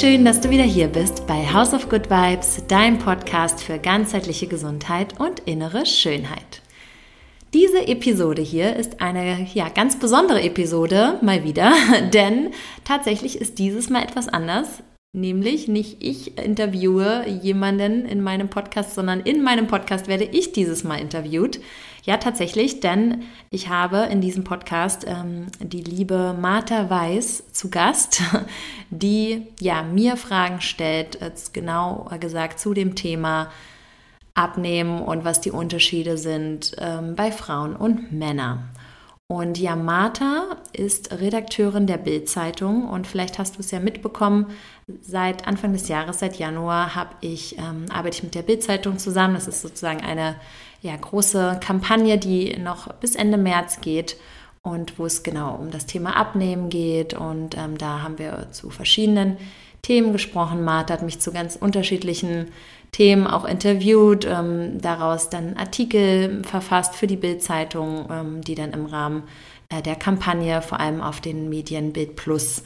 Schön, dass du wieder hier bist bei House of Good Vibes, dein Podcast für ganzheitliche Gesundheit und innere Schönheit. Diese Episode hier ist eine ja, ganz besondere Episode, mal wieder, denn tatsächlich ist dieses Mal etwas anders. Nämlich nicht ich interviewe jemanden in meinem Podcast, sondern in meinem Podcast werde ich dieses Mal interviewt. Ja, tatsächlich, denn ich habe in diesem Podcast ähm, die liebe Martha Weiß zu Gast, die ja mir Fragen stellt, äh, genau gesagt zu dem Thema Abnehmen und was die Unterschiede sind ähm, bei Frauen und Männern. Und ja, Martha ist Redakteurin der Bild-Zeitung und vielleicht hast du es ja mitbekommen, seit Anfang des Jahres, seit Januar, habe ich, ähm, arbeite ich mit der Bild-Zeitung zusammen. Das ist sozusagen eine ja, große Kampagne, die noch bis Ende März geht und wo es genau um das Thema Abnehmen geht. Und ähm, da haben wir zu verschiedenen Themen gesprochen. Martha hat mich zu ganz unterschiedlichen Themen auch interviewt, ähm, daraus dann Artikel verfasst für die Bild-Zeitung, ähm, die dann im Rahmen äh, der Kampagne vor allem auf den Medien Bild Plus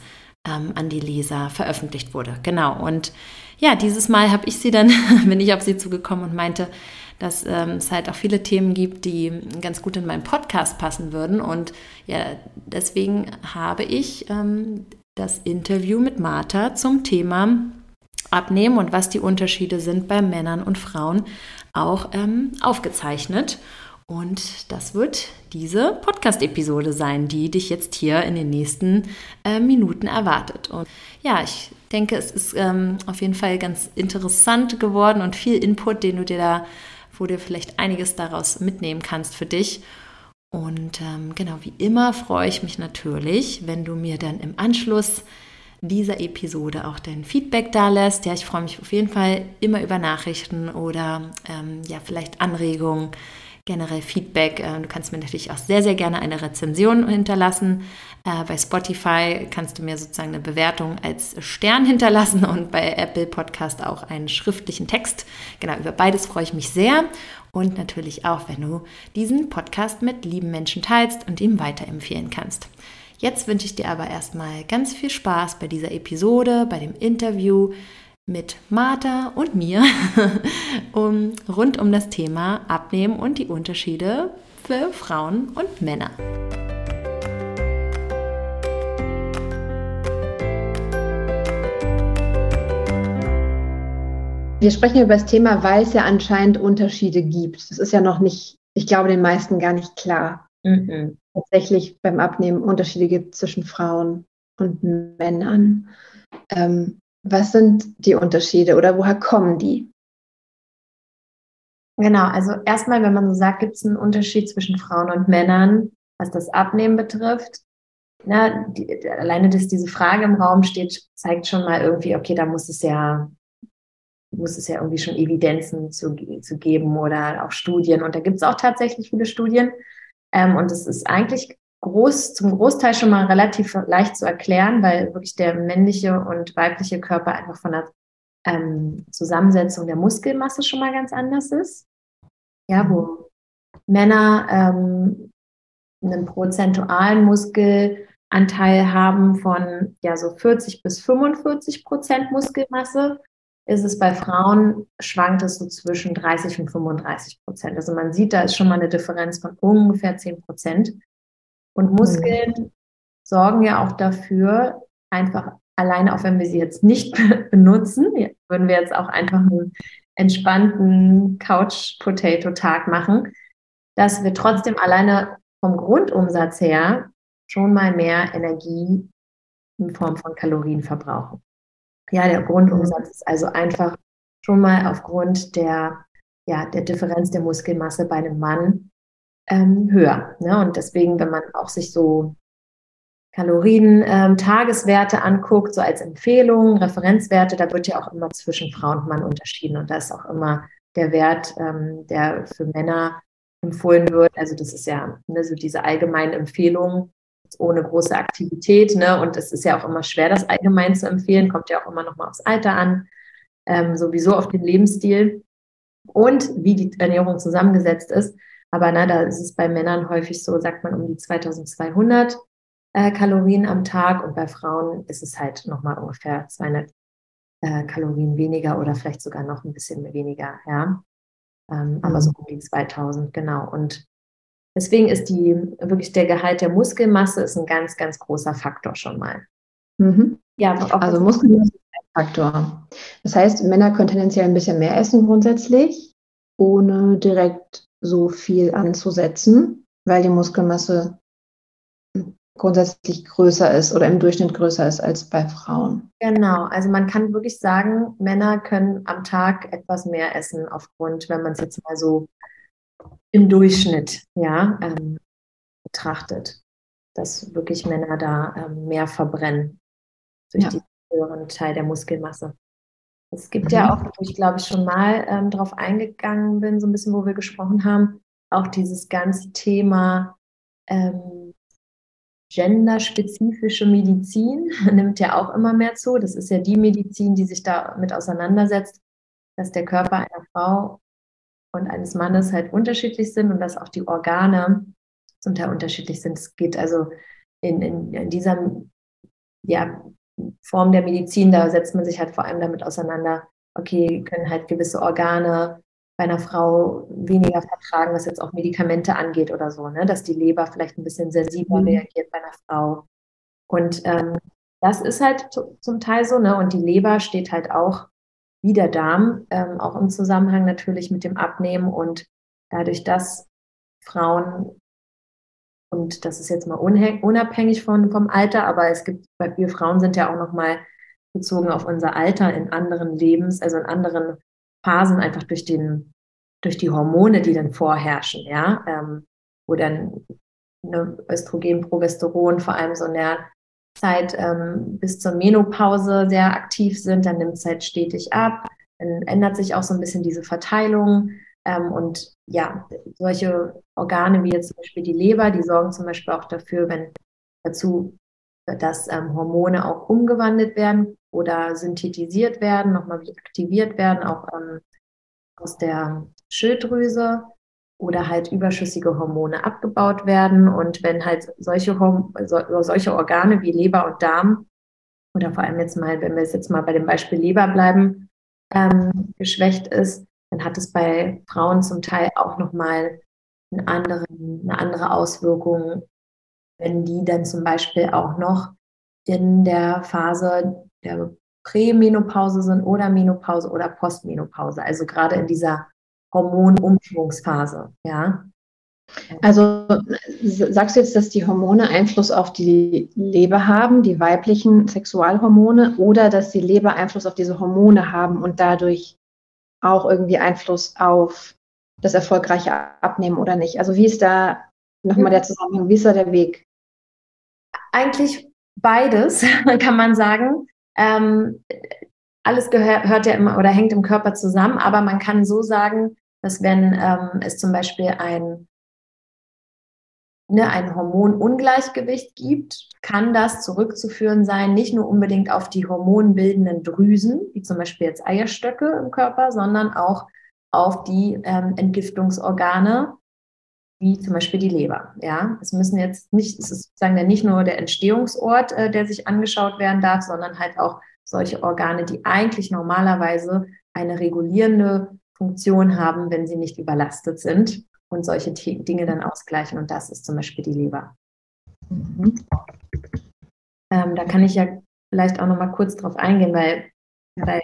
ähm, an die Leser veröffentlicht wurde. Genau. Und ja, dieses Mal habe ich sie dann, bin ich auf sie zugekommen und meinte, dass ähm, es halt auch viele Themen gibt, die ganz gut in meinen Podcast passen würden. Und ja, deswegen habe ich ähm, das Interview mit Martha zum Thema abnehmen und was die Unterschiede sind bei Männern und Frauen auch ähm, aufgezeichnet. Und das wird diese Podcast-Episode sein, die dich jetzt hier in den nächsten äh, Minuten erwartet. Und ja, ich denke, es ist ähm, auf jeden Fall ganz interessant geworden und viel Input, den du dir da, wo du vielleicht einiges daraus mitnehmen kannst für dich. Und ähm, genau wie immer freue ich mich natürlich, wenn du mir dann im Anschluss dieser Episode auch dein Feedback da lässt. Ja, ich freue mich auf jeden Fall immer über Nachrichten oder ähm, ja, vielleicht Anregungen, generell Feedback. Äh, du kannst mir natürlich auch sehr, sehr gerne eine Rezension hinterlassen. Äh, bei Spotify kannst du mir sozusagen eine Bewertung als Stern hinterlassen und bei Apple Podcast auch einen schriftlichen Text. Genau, über beides freue ich mich sehr. Und natürlich auch, wenn du diesen Podcast mit lieben Menschen teilst und ihm weiterempfehlen kannst. Jetzt wünsche ich dir aber erstmal ganz viel Spaß bei dieser Episode, bei dem Interview mit Martha und mir um, rund um das Thema Abnehmen und die Unterschiede für Frauen und Männer. Wir sprechen über das Thema, weil es ja anscheinend Unterschiede gibt. Das ist ja noch nicht, ich glaube, den meisten gar nicht klar. Mhm tatsächlich beim Abnehmen Unterschiede gibt zwischen Frauen und Männern. Ähm, was sind die Unterschiede oder woher kommen die? Genau, also erstmal, wenn man so sagt, gibt es einen Unterschied zwischen Frauen und Männern, was das Abnehmen betrifft. Na, die, alleine, dass diese Frage im Raum steht, zeigt schon mal irgendwie, okay, da muss es ja, muss es ja irgendwie schon Evidenzen zu, zu geben oder auch Studien. Und da gibt es auch tatsächlich viele Studien. Ähm, und es ist eigentlich groß, zum Großteil schon mal relativ leicht zu erklären, weil wirklich der männliche und weibliche Körper einfach von der ähm, Zusammensetzung der Muskelmasse schon mal ganz anders ist. Ja, wo Männer ähm, einen prozentualen Muskelanteil haben von ja so 40 bis 45 Prozent Muskelmasse ist es bei Frauen, schwankt es so zwischen 30 und 35 Prozent. Also man sieht, da ist schon mal eine Differenz von ungefähr 10 Prozent. Und Muskeln mhm. sorgen ja auch dafür, einfach alleine, auch wenn wir sie jetzt nicht benutzen, würden wir jetzt auch einfach einen entspannten Couch-Potato-Tag machen, dass wir trotzdem alleine vom Grundumsatz her schon mal mehr Energie in Form von Kalorien verbrauchen. Ja, der Grundumsatz ist also einfach schon mal aufgrund der, ja, der Differenz der Muskelmasse bei einem Mann ähm, höher. Ne? Und deswegen, wenn man auch sich so Kalorien-Tageswerte ähm, anguckt, so als Empfehlung, Referenzwerte, da wird ja auch immer zwischen Frau und Mann unterschieden. Und da ist auch immer der Wert, ähm, der für Männer empfohlen wird. Also das ist ja ne, so diese allgemeine Empfehlung, ohne große Aktivität. Ne? Und es ist ja auch immer schwer, das allgemein zu empfehlen, kommt ja auch immer noch mal aufs Alter an, ähm, sowieso auf den Lebensstil und wie die Ernährung zusammengesetzt ist. Aber na, da ist es bei Männern häufig so, sagt man um die 2200 äh, Kalorien am Tag und bei Frauen ist es halt nochmal ungefähr 200 äh, Kalorien weniger oder vielleicht sogar noch ein bisschen weniger, ja. Ähm, mhm. Aber so um die 2000, genau. Und deswegen ist die wirklich der Gehalt der Muskelmasse ist ein ganz, ganz großer Faktor schon mal. Mhm. Ja, also Muskelmasse ist ein Faktor. Das heißt, Männer können tendenziell ein bisschen mehr essen grundsätzlich, ohne direkt so viel anzusetzen, weil die Muskelmasse grundsätzlich größer ist oder im Durchschnitt größer ist als bei Frauen. Genau, also man kann wirklich sagen, Männer können am Tag etwas mehr essen aufgrund, wenn man es jetzt mal so im Durchschnitt ja, ähm, betrachtet, dass wirklich Männer da ähm, mehr verbrennen durch ja. den höheren Teil der Muskelmasse. Es gibt mhm. ja auch, wo ich glaube ich schon mal ähm, drauf eingegangen bin, so ein bisschen, wo wir gesprochen haben, auch dieses ganze Thema ähm, genderspezifische Medizin nimmt ja auch immer mehr zu. Das ist ja die Medizin, die sich damit auseinandersetzt, dass der Körper einer Frau und eines Mannes halt unterschiedlich sind und dass auch die Organe zum Teil unterschiedlich sind. Es geht also in, in, in dieser ja, Form der Medizin, da setzt man sich halt vor allem damit auseinander, okay, können halt gewisse Organe bei einer Frau weniger vertragen, was jetzt auch Medikamente angeht oder so, ne? dass die Leber vielleicht ein bisschen sensibler mhm. reagiert bei einer Frau. Und ähm, das ist halt zum Teil so, ne? Und die Leber steht halt auch wie der Darm, ähm, auch im Zusammenhang natürlich mit dem Abnehmen und dadurch, dass Frauen, und das ist jetzt mal unabhängig von, vom Alter, aber es gibt, wir Frauen sind ja auch nochmal bezogen auf unser Alter in anderen Lebens, also in anderen Phasen einfach durch den, durch die Hormone, die dann vorherrschen, ja, ähm, wo dann ne, Östrogen, Progesteron vor allem so in der Zeit ähm, bis zur Menopause sehr aktiv sind, dann nimmt es halt stetig ab, dann ändert sich auch so ein bisschen diese Verteilung. Ähm, und ja, solche Organe wie jetzt zum Beispiel die Leber, die sorgen zum Beispiel auch dafür, wenn dazu, dass ähm, Hormone auch umgewandelt werden oder synthetisiert werden, nochmal aktiviert werden, auch ähm, aus der Schilddrüse oder halt überschüssige Hormone abgebaut werden. Und wenn halt solche, so, solche Organe wie Leber und Darm oder vor allem jetzt mal, wenn wir jetzt mal bei dem Beispiel Leber bleiben, ähm, geschwächt ist, dann hat es bei Frauen zum Teil auch nochmal eine andere, eine andere Auswirkung, wenn die dann zum Beispiel auch noch in der Phase der Prämenopause sind oder Menopause oder Postmenopause, also gerade in dieser Hormonumschwungsphase, ja. Also sagst du jetzt, dass die Hormone Einfluss auf die Leber haben, die weiblichen Sexualhormone, oder dass die Leber Einfluss auf diese Hormone haben und dadurch auch irgendwie Einfluss auf das erfolgreiche Abnehmen oder nicht? Also wie ist da nochmal der Zusammenhang, wie ist da der Weg? Eigentlich beides, kann man sagen. Ähm, alles gehört, hört ja immer oder hängt im Körper zusammen, aber man kann so sagen, dass wenn ähm, es zum Beispiel ein, ne, ein Hormonungleichgewicht gibt, kann das zurückzuführen sein, nicht nur unbedingt auf die hormonbildenden Drüsen, wie zum Beispiel jetzt Eierstöcke im Körper, sondern auch auf die ähm, Entgiftungsorgane, wie zum Beispiel die Leber. Ja, es müssen jetzt nicht, es ist sozusagen ja nicht nur der Entstehungsort, äh, der sich angeschaut werden darf, sondern halt auch solche Organe, die eigentlich normalerweise eine regulierende Funktion haben, wenn sie nicht überlastet sind und solche Dinge dann ausgleichen. Und das ist zum Beispiel die Leber. Mhm. Ähm, da kann ich ja vielleicht auch noch mal kurz drauf eingehen, weil bei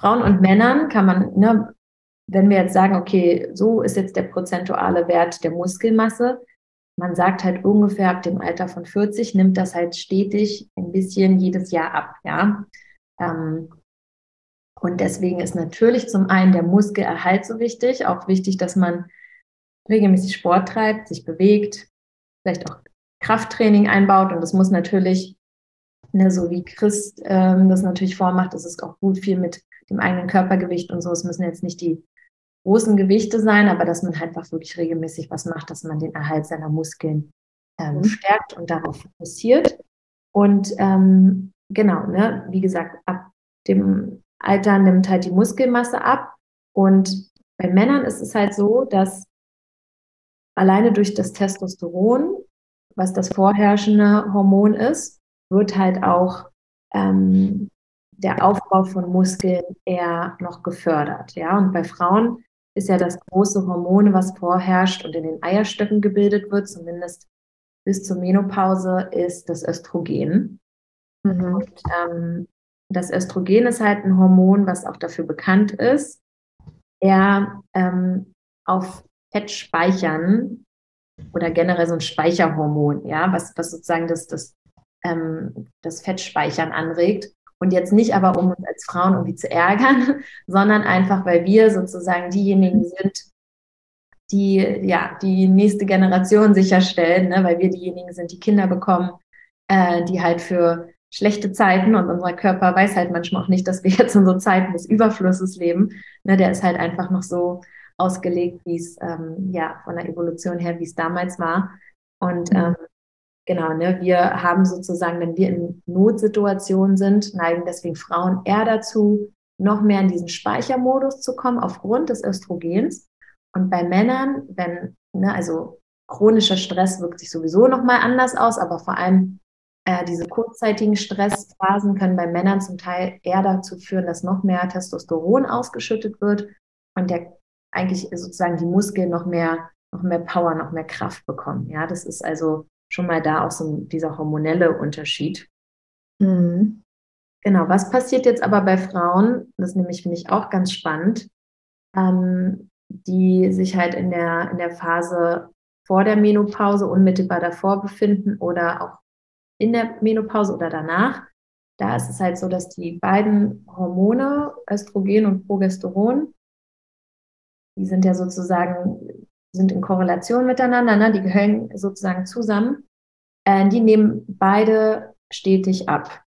Frauen und Männern kann man, ne, wenn wir jetzt sagen, okay, so ist jetzt der prozentuale Wert der Muskelmasse, man sagt halt ungefähr ab dem Alter von 40 nimmt das halt stetig ein bisschen jedes Jahr ab, ja. Ähm, und deswegen ist natürlich zum einen der Muskelerhalt so wichtig, auch wichtig, dass man regelmäßig Sport treibt, sich bewegt, vielleicht auch Krafttraining einbaut und das muss natürlich, ne, so wie Chris ähm, das natürlich vormacht, das ist auch gut viel mit dem eigenen Körpergewicht und so. Es müssen jetzt nicht die großen Gewichte sein, aber dass man halt einfach wirklich regelmäßig was macht, dass man den Erhalt seiner Muskeln ähm, mhm. stärkt und darauf fokussiert. Und ähm, genau, ne, wie gesagt, ab dem Alter nimmt halt die Muskelmasse ab. Und bei Männern ist es halt so, dass alleine durch das Testosteron, was das vorherrschende Hormon ist, wird halt auch ähm, der Aufbau von Muskeln eher noch gefördert. Ja, und bei Frauen ist ja das große Hormon, was vorherrscht und in den Eierstöcken gebildet wird, zumindest bis zur Menopause, ist das Östrogen. Mhm. Und ähm, das Östrogen ist halt ein Hormon, was auch dafür bekannt ist, eher ähm, auf Fettspeichern oder generell so ein Speicherhormon, ja, was, was sozusagen das, das, ähm, das Fettspeichern anregt. Und jetzt nicht aber, um uns als Frauen irgendwie zu ärgern, sondern einfach, weil wir sozusagen diejenigen sind, die ja die nächste Generation sicherstellen, ne? weil wir diejenigen sind, die Kinder bekommen, äh, die halt für schlechte Zeiten und unser Körper weiß halt manchmal auch nicht, dass wir jetzt in so Zeiten des Überflusses leben. Ne? Der ist halt einfach noch so ausgelegt, wie es ähm, ja von der Evolution her, wie es damals war. Und mhm. ähm, genau, ne, wir haben sozusagen, wenn wir in Notsituationen sind, neigen deswegen Frauen eher dazu, noch mehr in diesen Speichermodus zu kommen aufgrund des Östrogens. Und bei Männern, wenn, ne, also chronischer Stress wirkt sich sowieso nochmal anders aus, aber vor allem äh, diese kurzzeitigen Stressphasen können bei Männern zum Teil eher dazu führen, dass noch mehr Testosteron ausgeschüttet wird und der eigentlich sozusagen die Muskeln noch mehr, noch mehr Power, noch mehr Kraft bekommen. Ja, das ist also schon mal da auch so dieser hormonelle Unterschied. Mhm. Genau, was passiert jetzt aber bei Frauen? Das nämlich finde ich auch ganz spannend, ähm, die sich halt in der, in der Phase vor der Menopause unmittelbar davor befinden oder auch in der Menopause oder danach. Da ist es halt so, dass die beiden Hormone, Östrogen und Progesteron, die sind ja sozusagen, sind in Korrelation miteinander, ne? die gehören sozusagen zusammen. Äh, die nehmen beide stetig ab.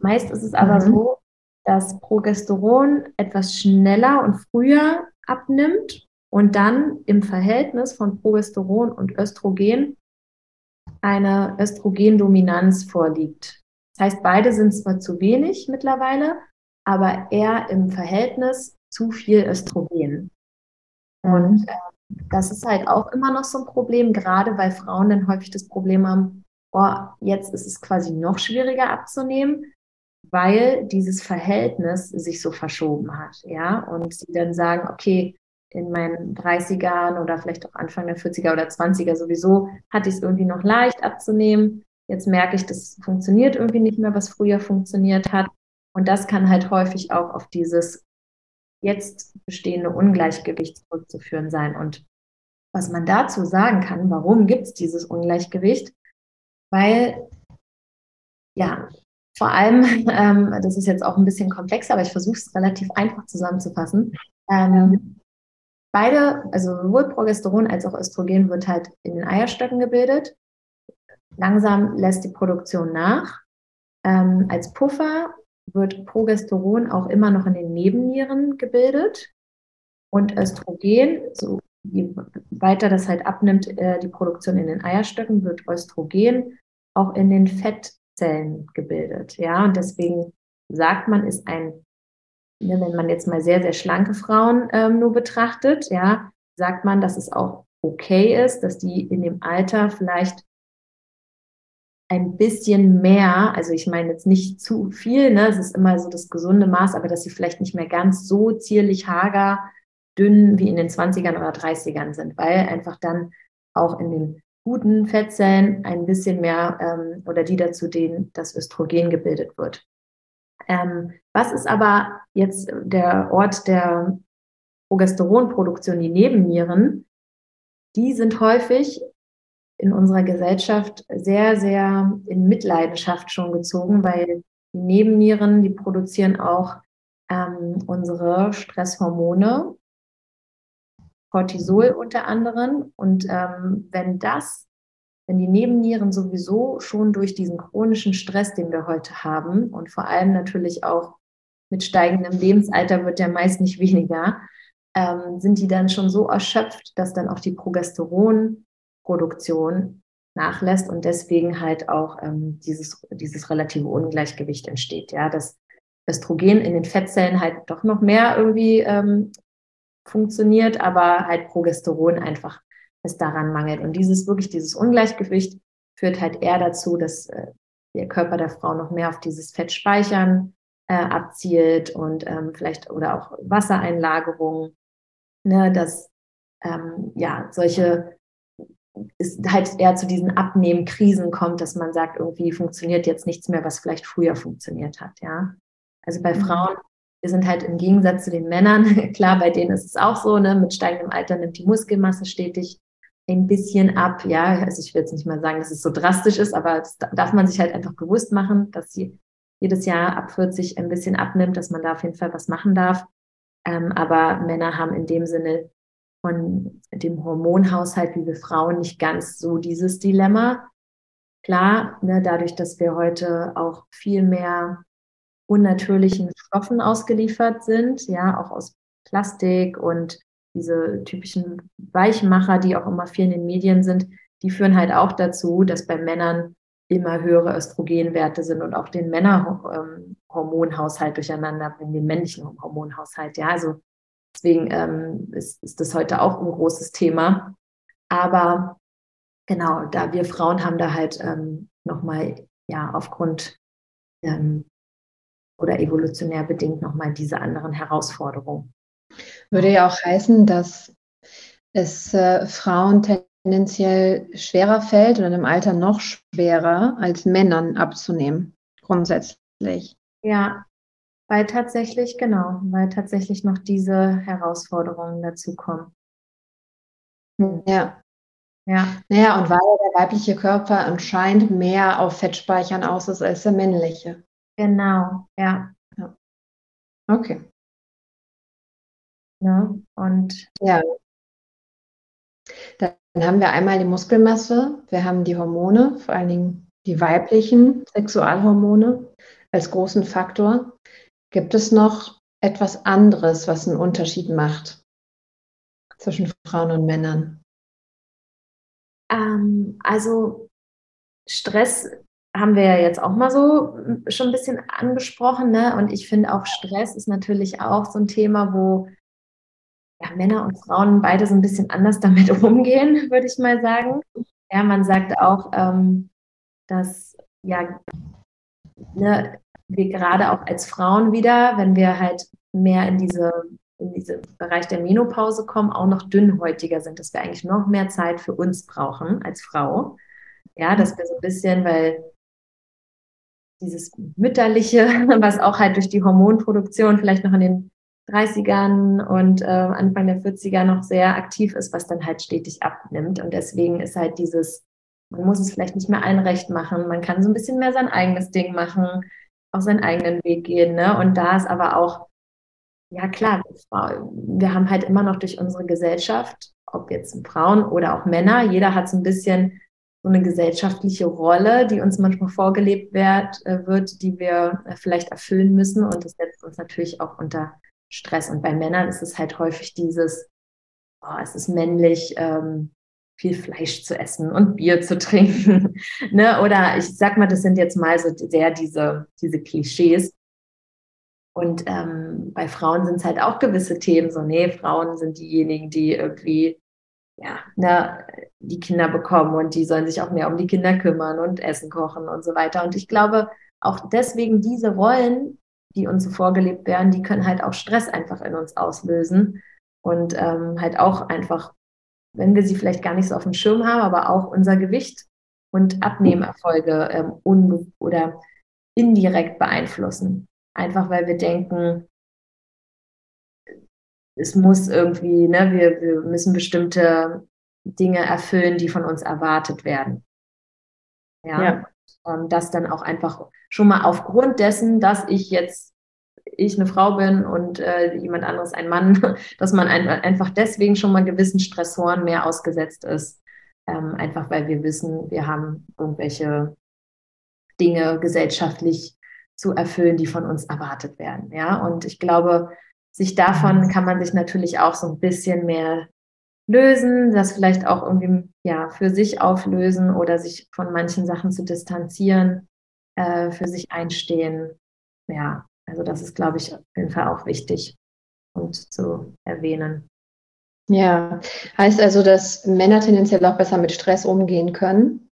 Meist ist es aber mhm. so, dass Progesteron etwas schneller und früher abnimmt und dann im Verhältnis von Progesteron und Östrogen eine Östrogendominanz vorliegt. Das heißt, beide sind zwar zu wenig mittlerweile, aber eher im Verhältnis zu viel Östrogen. Und äh, das ist halt auch immer noch so ein Problem, gerade weil Frauen dann häufig das Problem haben, oh, jetzt ist es quasi noch schwieriger abzunehmen, weil dieses Verhältnis sich so verschoben hat, ja, und sie dann sagen, okay, in meinen 30ern oder vielleicht auch Anfang der 40er oder 20er sowieso hatte ich es irgendwie noch leicht abzunehmen. Jetzt merke ich, das funktioniert irgendwie nicht mehr, was früher funktioniert hat. Und das kann halt häufig auch auf dieses jetzt bestehende Ungleichgewicht zurückzuführen sein. Und was man dazu sagen kann, warum gibt es dieses Ungleichgewicht? Weil, ja, vor allem, ähm, das ist jetzt auch ein bisschen komplexer, aber ich versuche es relativ einfach zusammenzufassen. Ähm, beide, also sowohl Progesteron als auch Östrogen wird halt in den Eierstöcken gebildet. Langsam lässt die Produktion nach. Ähm, als Puffer wird Progesteron auch immer noch in den Nebennieren gebildet und Östrogen, so je weiter das halt abnimmt, äh, die Produktion in den Eierstöcken, wird Östrogen auch in den Fettzellen gebildet. Ja, und deswegen sagt man, ist ein, ne, wenn man jetzt mal sehr, sehr schlanke Frauen ähm, nur betrachtet, ja, sagt man, dass es auch okay ist, dass die in dem Alter vielleicht ein bisschen mehr, also ich meine jetzt nicht zu viel, ne, es ist immer so das gesunde Maß, aber dass sie vielleicht nicht mehr ganz so zierlich hager, dünn wie in den 20ern oder 30ern sind, weil einfach dann auch in den guten Fettzellen ein bisschen mehr ähm, oder die dazu, denen das Östrogen gebildet wird. Ähm, was ist aber jetzt der Ort der Progesteronproduktion, die Nebennieren? Die sind häufig in unserer Gesellschaft sehr, sehr in Mitleidenschaft schon gezogen, weil die Nebennieren, die produzieren auch ähm, unsere Stresshormone, Cortisol unter anderem. Und ähm, wenn das, wenn die Nebennieren sowieso schon durch diesen chronischen Stress, den wir heute haben, und vor allem natürlich auch mit steigendem Lebensalter wird der meist nicht weniger, ähm, sind die dann schon so erschöpft, dass dann auch die Progesteron Produktion nachlässt und deswegen halt auch ähm, dieses, dieses relative Ungleichgewicht entsteht. Ja, dass Östrogen in den Fettzellen halt doch noch mehr irgendwie ähm, funktioniert, aber halt Progesteron einfach es daran mangelt. Und dieses wirklich, dieses Ungleichgewicht führt halt eher dazu, dass äh, der Körper der Frau noch mehr auf dieses Fettspeichern äh, abzielt und ähm, vielleicht oder auch Wassereinlagerung, ne, dass ähm, ja solche es halt eher zu diesen Abnehmen-Krisen kommt, dass man sagt, irgendwie funktioniert jetzt nichts mehr, was vielleicht früher funktioniert hat, ja. Also bei mhm. Frauen, wir sind halt im Gegensatz zu den Männern, klar, bei denen ist es auch so, ne, mit steigendem Alter nimmt die Muskelmasse stetig ein bisschen ab, ja. Also ich will jetzt nicht mal sagen, dass es so drastisch ist, aber das darf man sich halt einfach bewusst machen, dass sie jedes Jahr ab 40 ein bisschen abnimmt, dass man da auf jeden Fall was machen darf. Ähm, aber Männer haben in dem Sinne von dem Hormonhaushalt, wie wir Frauen, nicht ganz so dieses Dilemma. Klar, ne, dadurch, dass wir heute auch viel mehr unnatürlichen Stoffen ausgeliefert sind, ja, auch aus Plastik und diese typischen Weichmacher, die auch immer viel in den Medien sind, die führen halt auch dazu, dass bei Männern immer höhere Östrogenwerte sind und auch den Männerhormonhaushalt ähm, durcheinander, den männlichen Hormonhaushalt. Ja, also Deswegen ähm, ist, ist das heute auch ein großes Thema. Aber genau, da wir Frauen haben da halt ähm, nochmal, ja, aufgrund ähm, oder evolutionär bedingt nochmal diese anderen Herausforderungen. Würde ja auch heißen, dass es äh, Frauen tendenziell schwerer fällt oder im Alter noch schwerer als Männern abzunehmen, grundsätzlich. Ja, weil tatsächlich, genau, weil tatsächlich noch diese Herausforderungen dazu kommen. Ja. Ja. Naja, und weil der weibliche Körper anscheinend mehr auf Fettspeichern aus ist als der männliche. Genau, ja. ja. Okay. Ja, und ja. Dann haben wir einmal die Muskelmasse, wir haben die Hormone, vor allen Dingen die weiblichen Sexualhormone als großen Faktor. Gibt es noch etwas anderes, was einen Unterschied macht zwischen Frauen und Männern? Ähm, also Stress haben wir ja jetzt auch mal so schon ein bisschen angesprochen. Ne? Und ich finde auch Stress ist natürlich auch so ein Thema, wo ja, Männer und Frauen beide so ein bisschen anders damit umgehen, würde ich mal sagen. Ja, man sagt auch, ähm, dass ja, ne, wir gerade auch als Frauen wieder, wenn wir halt mehr in diese in diesen Bereich der Menopause kommen, auch noch dünnhäutiger sind, dass wir eigentlich noch mehr Zeit für uns brauchen als Frau. Ja, dass wir so ein bisschen, weil dieses Mütterliche, was auch halt durch die Hormonproduktion vielleicht noch in den 30ern und äh, Anfang der 40er noch sehr aktiv ist, was dann halt stetig abnimmt. Und deswegen ist halt dieses, man muss es vielleicht nicht mehr allen recht machen, man kann so ein bisschen mehr sein eigenes Ding machen auch seinen eigenen Weg gehen. Ne? Und da ist aber auch, ja klar, wir haben halt immer noch durch unsere Gesellschaft, ob jetzt Frauen oder auch Männer, jeder hat so ein bisschen so eine gesellschaftliche Rolle, die uns manchmal vorgelebt wird, äh, wird die wir äh, vielleicht erfüllen müssen. Und das setzt uns natürlich auch unter Stress. Und bei Männern ist es halt häufig dieses, oh, es ist männlich, ähm, viel Fleisch zu essen und Bier zu trinken. ne? Oder ich sag mal, das sind jetzt mal so sehr diese, diese Klischees. Und ähm, bei Frauen sind es halt auch gewisse Themen, so, nee, Frauen sind diejenigen, die irgendwie, ja, ne, die Kinder bekommen und die sollen sich auch mehr um die Kinder kümmern und Essen kochen und so weiter. Und ich glaube, auch deswegen diese Rollen, die uns so vorgelebt werden, die können halt auch Stress einfach in uns auslösen und ähm, halt auch einfach wenn wir sie vielleicht gar nicht so auf dem Schirm haben, aber auch unser Gewicht und Abnehmerfolge ähm, unbe oder indirekt beeinflussen. Einfach weil wir denken, es muss irgendwie, ne, wir, wir müssen bestimmte Dinge erfüllen, die von uns erwartet werden. Ja. ja. Und das dann auch einfach schon mal aufgrund dessen, dass ich jetzt ich eine Frau bin und äh, jemand anderes ein Mann, dass man ein, einfach deswegen schon mal gewissen Stressoren mehr ausgesetzt ist. Ähm, einfach weil wir wissen, wir haben irgendwelche Dinge gesellschaftlich zu erfüllen, die von uns erwartet werden. Ja, und ich glaube, sich davon kann man sich natürlich auch so ein bisschen mehr lösen, das vielleicht auch irgendwie ja für sich auflösen oder sich von manchen Sachen zu distanzieren, äh, für sich einstehen. Ja, also das ist, glaube ich, auf jeden Fall auch wichtig und zu erwähnen. Ja, heißt also, dass Männer tendenziell auch besser mit Stress umgehen können?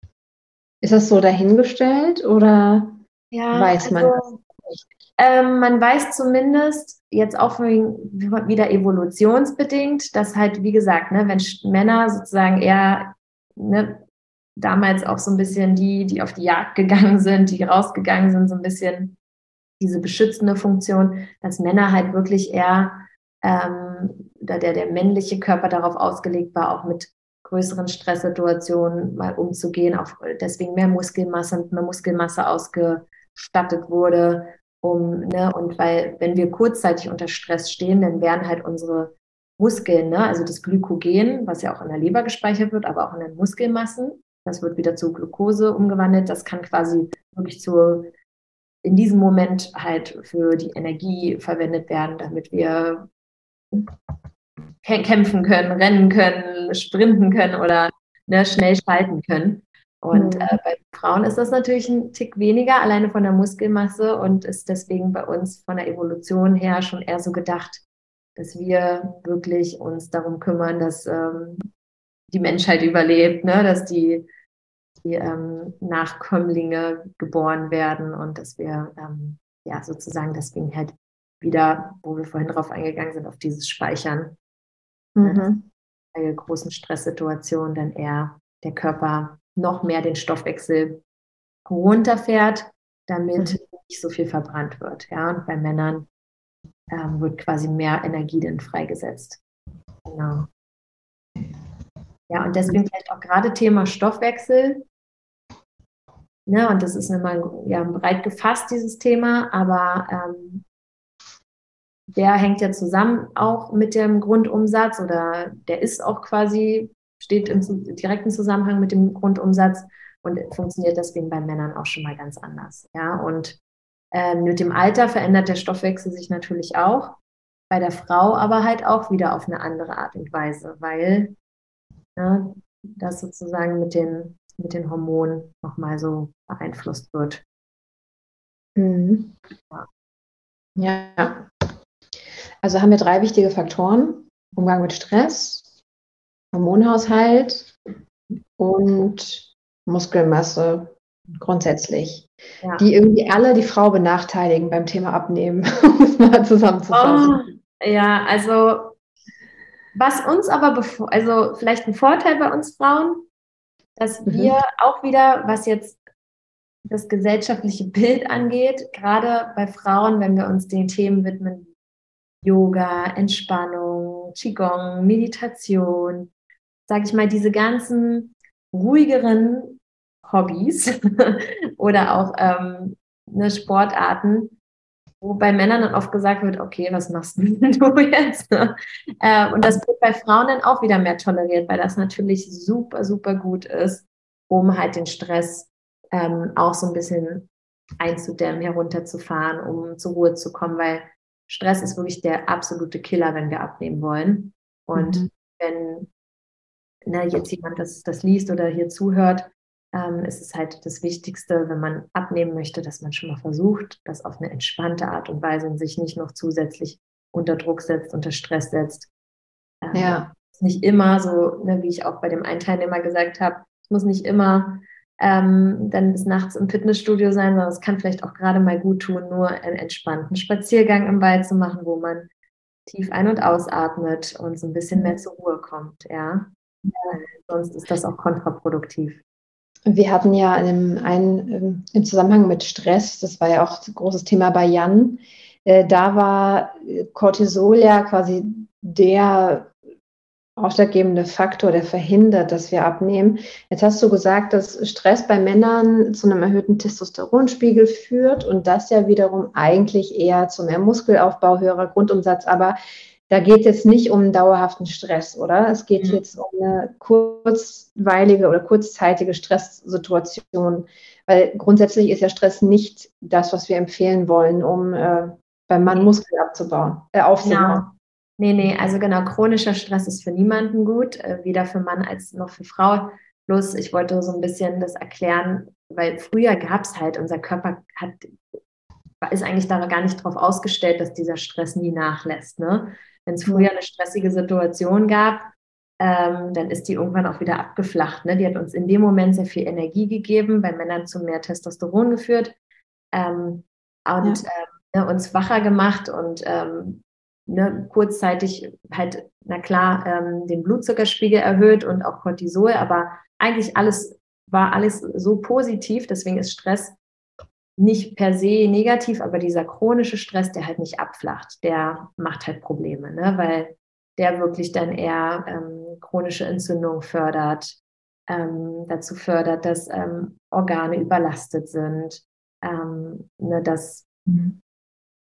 Ist das so dahingestellt oder ja, weiß man also, nicht? Ähm, man weiß zumindest jetzt auch wieder evolutionsbedingt, dass halt, wie gesagt, ne, wenn Männer sozusagen eher ne, damals auch so ein bisschen die, die auf die Jagd gegangen sind, die rausgegangen sind, so ein bisschen diese beschützende Funktion, dass Männer halt wirklich eher, ähm, da der, der männliche Körper darauf ausgelegt war, auch mit größeren Stresssituationen mal umzugehen, auch deswegen mehr Muskelmasse, mehr Muskelmasse ausgestattet wurde, um, ne, und weil, wenn wir kurzzeitig unter Stress stehen, dann werden halt unsere Muskeln, ne, also das Glykogen, was ja auch in der Leber gespeichert wird, aber auch in den Muskelmassen, das wird wieder zu Glucose umgewandelt. Das kann quasi wirklich zu, in diesem Moment halt für die Energie verwendet werden, damit wir kämpfen können, rennen können, sprinten können oder ne, schnell schalten können. Und mhm. äh, bei Frauen ist das natürlich ein Tick weniger, alleine von der Muskelmasse und ist deswegen bei uns von der Evolution her schon eher so gedacht, dass wir wirklich uns darum kümmern, dass ähm, die Menschheit überlebt, ne? dass die, die ähm, Nachkömmlinge geboren werden und dass wir ähm, ja sozusagen deswegen halt wieder, wo wir vorhin drauf eingegangen sind, auf dieses Speichern. Ne, mhm. Bei großen Stresssituationen dann eher der Körper noch mehr den Stoffwechsel runterfährt, damit mhm. nicht so viel verbrannt wird. Ja, und bei Männern ähm, wird quasi mehr Energie dann freigesetzt. Genau. Ja, und deswegen vielleicht auch gerade Thema Stoffwechsel. Ne, und das ist immer ja, breit gefasst, dieses Thema, aber ähm, der hängt ja zusammen auch mit dem Grundumsatz oder der ist auch quasi, steht im direkten Zusammenhang mit dem Grundumsatz und funktioniert deswegen bei Männern auch schon mal ganz anders. Ja, und äh, mit dem Alter verändert der Stoffwechsel sich natürlich auch, bei der Frau aber halt auch wieder auf eine andere Art und Weise, weil ja, das sozusagen mit den, mit den Hormonen nochmal so beeinflusst wird. Mhm. Ja. ja. Also haben wir drei wichtige Faktoren. Umgang mit Stress, Hormonhaushalt und Muskelmasse grundsätzlich. Ja. Die irgendwie alle die Frau benachteiligen beim Thema Abnehmen, um es mal zusammenzufassen. Oh, ja, also was uns aber, also vielleicht ein Vorteil bei uns Frauen, dass mhm. wir auch wieder, was jetzt das gesellschaftliche Bild angeht, gerade bei Frauen, wenn wir uns den Themen widmen, Yoga, Entspannung, Qigong, Meditation, sage ich mal, diese ganzen ruhigeren Hobbys oder auch ähm, ne, Sportarten, wo bei Männern dann oft gesagt wird, okay, was machst du jetzt? äh, und das wird bei Frauen dann auch wieder mehr toleriert, weil das natürlich super, super gut ist, um halt den Stress ähm, auch so ein bisschen einzudämmen, herunterzufahren, um zur Ruhe zu kommen, weil Stress ist wirklich der absolute Killer, wenn wir abnehmen wollen. Und mhm. wenn na, jetzt jemand das, das liest oder hier zuhört, ähm, ist es halt das Wichtigste, wenn man abnehmen möchte, dass man schon mal versucht, das auf eine entspannte Art und Weise und sich nicht noch zusätzlich unter Druck setzt, unter Stress setzt. Ähm, ja. Nicht immer so, ne, wie ich auch bei dem einen Teilnehmer gesagt habe, es muss nicht immer ähm, dann bis nachts im Fitnessstudio sein, sondern es kann vielleicht auch gerade mal gut tun, nur einen entspannten Spaziergang im Wald zu machen, wo man tief ein- und ausatmet und so ein bisschen mehr zur Ruhe kommt, ja. ja. Sonst ist das auch kontraproduktiv. Wir hatten ja in einen, ähm, im Zusammenhang mit Stress, das war ja auch ein großes Thema bei Jan, äh, da war Cortisol ja quasi der ausschlaggebende Faktor, der verhindert, dass wir abnehmen. Jetzt hast du gesagt, dass Stress bei Männern zu einem erhöhten Testosteronspiegel führt und das ja wiederum eigentlich eher zu mehr Muskelaufbau, höherer Grundumsatz. Aber da geht es jetzt nicht um dauerhaften Stress, oder? Es geht mhm. jetzt um eine kurzweilige oder kurzzeitige Stresssituation, weil grundsätzlich ist ja Stress nicht das, was wir empfehlen wollen, um äh, beim Mann Muskeln abzubauen, äh, aufzubauen. Genau. Nee, nee, also genau, chronischer Stress ist für niemanden gut, äh, weder für Mann als noch für Frau. Bloß, ich wollte so ein bisschen das erklären, weil früher gab es halt, unser Körper hat, ist eigentlich da gar nicht darauf ausgestellt, dass dieser Stress nie nachlässt. Ne? Wenn es früher eine stressige Situation gab, ähm, dann ist die irgendwann auch wieder abgeflacht. Ne? Die hat uns in dem Moment sehr viel Energie gegeben, bei Männern zu mehr Testosteron geführt ähm, und ja. äh, uns wacher gemacht und ähm, ne, kurzzeitig halt, na klar, ähm, den Blutzuckerspiegel erhöht und auch Cortisol, aber eigentlich alles war alles so positiv, deswegen ist Stress nicht per se negativ, aber dieser chronische Stress, der halt nicht abflacht, der macht halt Probleme, ne? weil der wirklich dann eher ähm, chronische Entzündung fördert, ähm, dazu fördert, dass ähm, Organe überlastet sind, ähm, ne, dass mhm.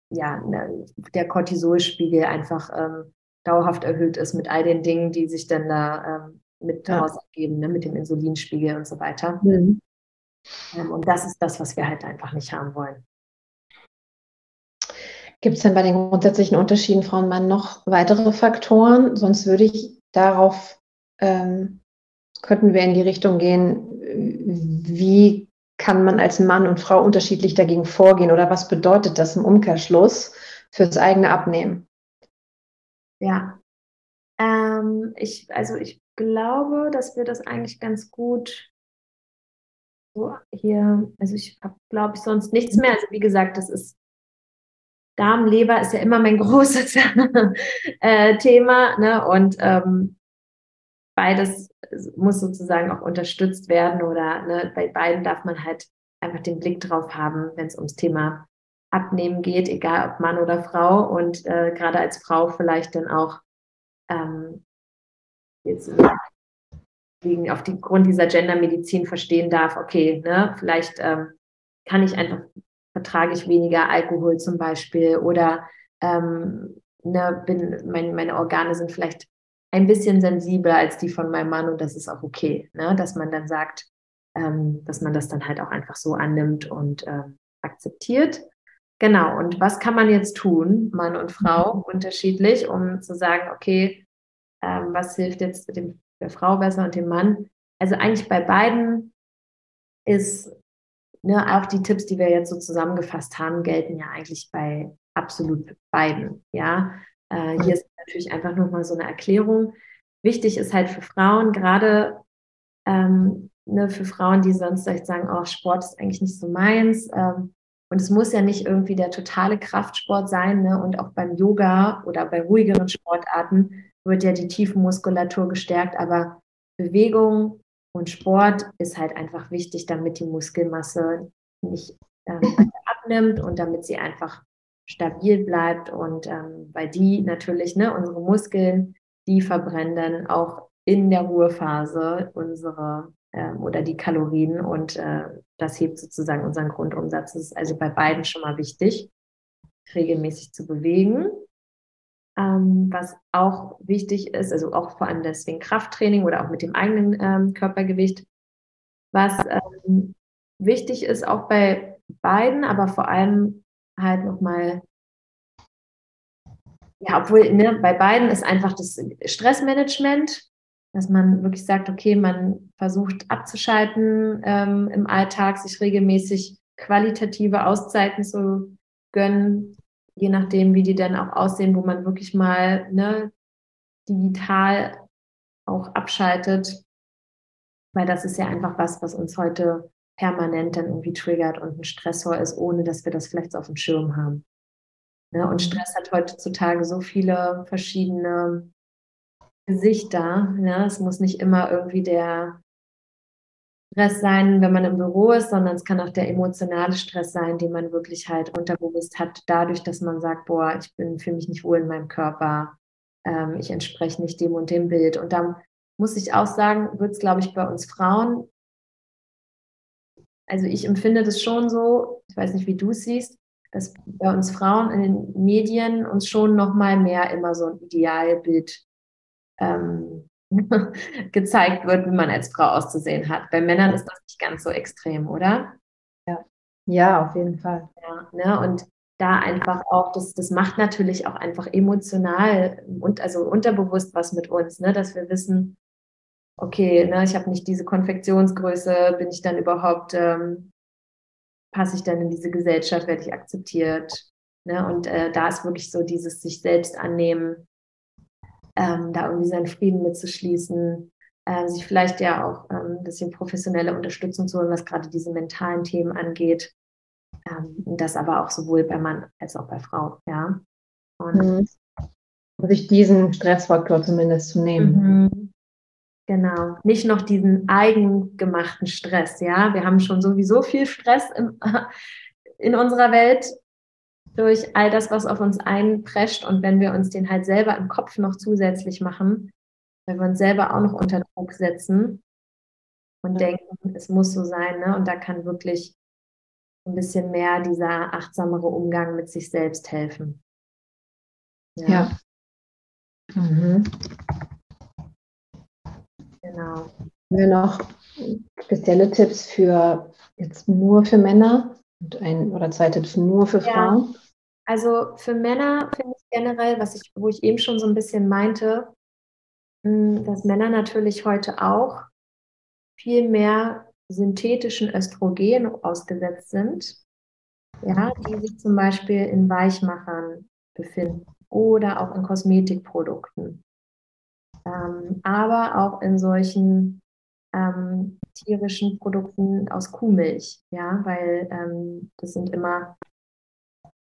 Ja, ne, der Cortisolspiegel einfach ähm, dauerhaft erhöht ist mit all den Dingen, die sich dann da ähm, mit ja. ausgeben, ne, mit dem Insulinspiegel und so weiter. Mhm. Ähm, und das ist das, was wir halt einfach nicht haben wollen. Gibt es denn bei den grundsätzlichen Unterschieden Frau und Mann noch weitere Faktoren? Sonst würde ich darauf, ähm, könnten wir in die Richtung gehen, wie kann man als Mann und Frau unterschiedlich dagegen vorgehen oder was bedeutet das im Umkehrschluss fürs eigene Abnehmen? Ja, ähm, ich, also ich glaube, dass wir das eigentlich ganz gut so hier, also ich habe, glaube ich, sonst nichts mehr. Also wie gesagt, das ist Darm, Leber ist ja immer mein großes äh, Thema. Ne? Und ähm, beides muss sozusagen auch unterstützt werden oder ne, bei beiden darf man halt einfach den Blick drauf haben, wenn es ums Thema Abnehmen geht, egal ob Mann oder Frau. Und äh, gerade als Frau vielleicht dann auch ähm, jetzt wegen auf die Grund dieser Gendermedizin verstehen darf, okay, ne, vielleicht ähm, kann ich einfach, vertrage ich weniger Alkohol zum Beispiel oder ähm, ne, bin, mein, meine Organe sind vielleicht ein bisschen sensibler als die von meinem Mann und das ist auch okay, ne, dass man dann sagt, ähm, dass man das dann halt auch einfach so annimmt und ähm, akzeptiert. Genau, und was kann man jetzt tun, Mann und Frau, mhm. unterschiedlich, um zu sagen, okay, ähm, was hilft jetzt dem der Frau besser und dem Mann. Also eigentlich bei beiden ist ne, auch die Tipps, die wir jetzt so zusammengefasst haben, gelten ja eigentlich bei absolut beiden. Ja, äh, hier ist natürlich einfach nochmal so eine Erklärung. Wichtig ist halt für Frauen, gerade ähm, ne, für Frauen, die sonst vielleicht sagen, oh, Sport ist eigentlich nicht so meins. Ähm, und es muss ja nicht irgendwie der totale Kraftsport sein. Ne? Und auch beim Yoga oder bei ruhigeren Sportarten wird ja die Tiefenmuskulatur gestärkt, aber Bewegung und Sport ist halt einfach wichtig, damit die Muskelmasse nicht ähm, abnimmt und damit sie einfach stabil bleibt und ähm, weil die natürlich, ne, unsere Muskeln, die verbrennen dann auch in der Ruhephase unsere ähm, oder die Kalorien und äh, das hebt sozusagen unseren Grundumsatz. Das ist also bei beiden schon mal wichtig, regelmäßig zu bewegen. Ähm, was auch wichtig ist, also auch vor allem deswegen Krafttraining oder auch mit dem eigenen ähm, Körpergewicht. Was ähm, wichtig ist auch bei beiden, aber vor allem halt nochmal, ja, obwohl ne, bei beiden ist einfach das Stressmanagement, dass man wirklich sagt, okay, man versucht abzuschalten ähm, im Alltag, sich regelmäßig qualitative Auszeiten zu gönnen, je nachdem, wie die dann auch aussehen, wo man wirklich mal ne, digital auch abschaltet. Weil das ist ja einfach was, was uns heute permanent dann irgendwie triggert und ein Stressor ist, ohne dass wir das vielleicht auf dem Schirm haben. Ne? Und mhm. Stress hat heutzutage so viele verschiedene Gesichter. Ne? Es muss nicht immer irgendwie der Stress sein, wenn man im Büro ist, sondern es kann auch der emotionale Stress sein, den man wirklich halt unterbewusst hat, dadurch, dass man sagt, boah, ich bin fühle mich nicht wohl in meinem Körper, ähm, ich entspreche nicht dem und dem Bild. Und da muss ich auch sagen, wird es, glaube ich, bei uns Frauen, also ich empfinde das schon so, ich weiß nicht, wie du es siehst, dass bei uns Frauen in den Medien uns schon noch mal mehr immer so ein Idealbild ähm, gezeigt wird, wie man als Frau auszusehen hat. Bei Männern ist das nicht ganz so extrem, oder? Ja, ja auf jeden Fall. Ja, ne? Und da einfach auch, das, das macht natürlich auch einfach emotional und also unterbewusst was mit uns, ne? dass wir wissen, okay, ne, ich habe nicht diese Konfektionsgröße, bin ich dann überhaupt, ähm, passe ich dann in diese Gesellschaft, werde ich akzeptiert. Ne? Und äh, da ist wirklich so dieses sich selbst annehmen, ähm, da irgendwie seinen Frieden mitzuschließen, äh, sich vielleicht ja auch ähm, ein bisschen professionelle Unterstützung zu holen, was gerade diese mentalen Themen angeht. Ähm, das aber auch sowohl bei Mann als auch bei Frau, ja. Und mhm. sich diesen Stressfaktor zumindest zu nehmen. Mhm. Genau, nicht noch diesen eigengemachten Stress, ja. Wir haben schon sowieso viel Stress im, in unserer Welt durch all das, was auf uns einprescht. Und wenn wir uns den halt selber im Kopf noch zusätzlich machen, wenn wir uns selber auch noch unter Druck setzen und ja. denken, es muss so sein, ne? Und da kann wirklich ein bisschen mehr dieser achtsamere Umgang mit sich selbst helfen. Ja. ja. Mhm. Genau. Haben wir noch spezielle Tipps für jetzt nur für Männer und ein oder zwei Tipps nur für Frauen? Ja. Also für Männer finde ich generell, was ich, wo ich eben schon so ein bisschen meinte, hm, dass Männer natürlich heute auch viel mehr synthetischen Östrogen ausgesetzt sind, ja, die sich zum Beispiel in Weichmachern befinden oder auch in Kosmetikprodukten, ähm, aber auch in solchen ähm, tierischen Produkten aus Kuhmilch, ja, weil ähm, das sind immer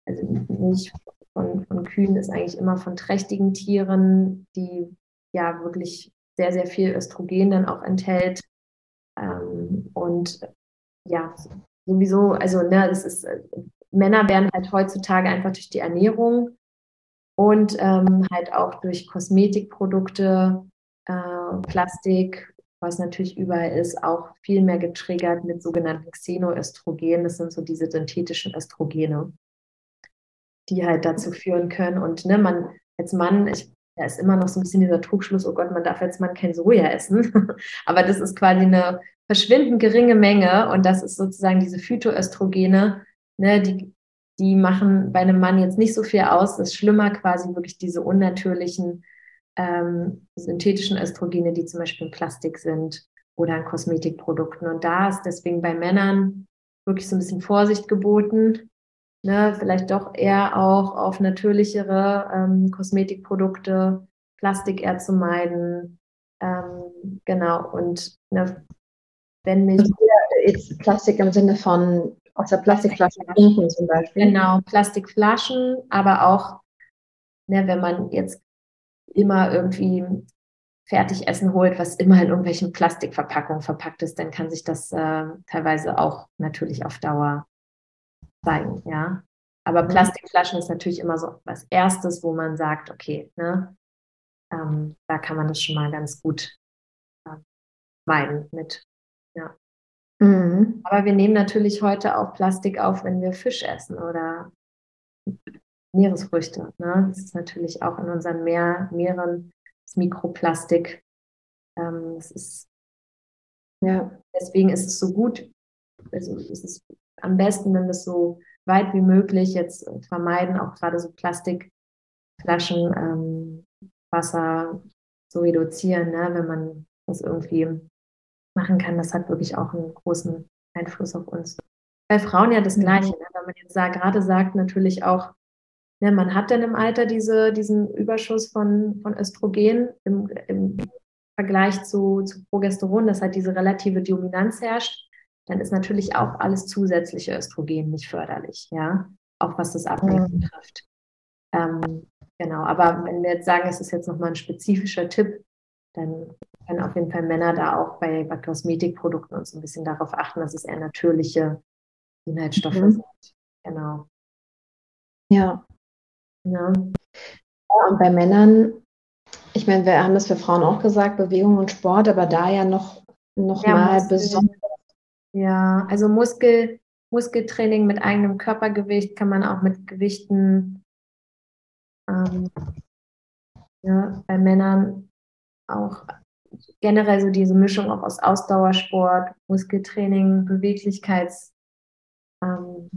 also Milch von, von Kühen ist eigentlich immer von trächtigen Tieren, die ja wirklich sehr, sehr viel Östrogen dann auch enthält. Ähm, und ja, sowieso, also ne, das ist, äh, Männer werden halt heutzutage einfach durch die Ernährung und ähm, halt auch durch Kosmetikprodukte, äh, Plastik, was natürlich überall ist, auch viel mehr getriggert mit sogenannten Xenoöstrogen. Das sind so diese synthetischen Östrogene die halt dazu führen können. Und ne, man als Mann, ich, da ist immer noch so ein bisschen dieser Trugschluss, oh Gott, man darf als Mann kein Soja essen. Aber das ist quasi eine verschwindend geringe Menge und das ist sozusagen diese Phytoöstrogene, ne, die, die machen bei einem Mann jetzt nicht so viel aus. Das ist schlimmer quasi wirklich diese unnatürlichen ähm, synthetischen Östrogene, die zum Beispiel in Plastik sind oder in Kosmetikprodukten. Und da ist deswegen bei Männern wirklich so ein bisschen Vorsicht geboten, ne, vielleicht doch eher auch auf natürlichere ähm, Kosmetikprodukte, Plastik eher zu meiden. Ähm, genau, und ne, wenn nicht. Jetzt Plastik im Sinne von aus der Plastikflasche trinken zum Beispiel. Genau, Plastikflaschen, aber auch, ne, wenn man jetzt immer irgendwie Fertigessen holt, was immer in irgendwelchen Plastikverpackungen verpackt ist, dann kann sich das äh, teilweise auch natürlich auf Dauer zeigen, ja. Aber mhm. Plastikflaschen ist natürlich immer so was Erstes, wo man sagt, okay, ne, ähm, da kann man das schon mal ganz gut äh, meiden mit. Ja. Mhm. Aber wir nehmen natürlich heute auch Plastik auf, wenn wir Fisch essen oder Meeresfrüchte. Ne? Das ist natürlich auch in unseren Meer, Meeren das Mikroplastik. Ähm, das ist, ja. Deswegen ist es so gut, also ist es am besten, wenn wir es so weit wie möglich jetzt vermeiden, auch gerade so Plastikflaschen, ähm, Wasser zu reduzieren, ne? wenn man das irgendwie machen kann. Das hat wirklich auch einen großen Einfluss auf uns. Bei Frauen ja das mhm. Gleiche. Ne? Wenn man jetzt sagt, gerade sagt natürlich auch, ne, man hat dann im Alter diese, diesen Überschuss von, von Östrogen im, im Vergleich zu, zu Progesteron, dass halt diese relative Dominanz herrscht dann ist natürlich auch alles zusätzliche Östrogen nicht förderlich, ja, auch was das Abnehmen mhm. betrifft. Ähm, genau, aber wenn wir jetzt sagen, es ist jetzt nochmal ein spezifischer Tipp, dann können auf jeden Fall Männer da auch bei, bei Kosmetikprodukten uns ein bisschen darauf achten, dass es eher natürliche Inhaltsstoffe mhm. sind. Genau. Ja. ja. Und bei Männern, ich meine, wir haben das für Frauen auch gesagt, Bewegung und Sport, aber da ja noch, noch ja, mal besonders ja, also Muskel, Muskeltraining mit eigenem Körpergewicht kann man auch mit Gewichten ähm, ja, bei Männern auch generell so diese Mischung auch aus Ausdauersport, Muskeltraining, Beweglichkeitstraining,